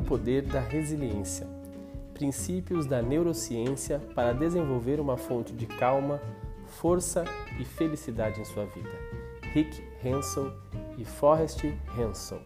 O poder da resiliência. Princípios da neurociência para desenvolver uma fonte de calma, força e felicidade em sua vida. Rick Hanson e Forrest Hanson.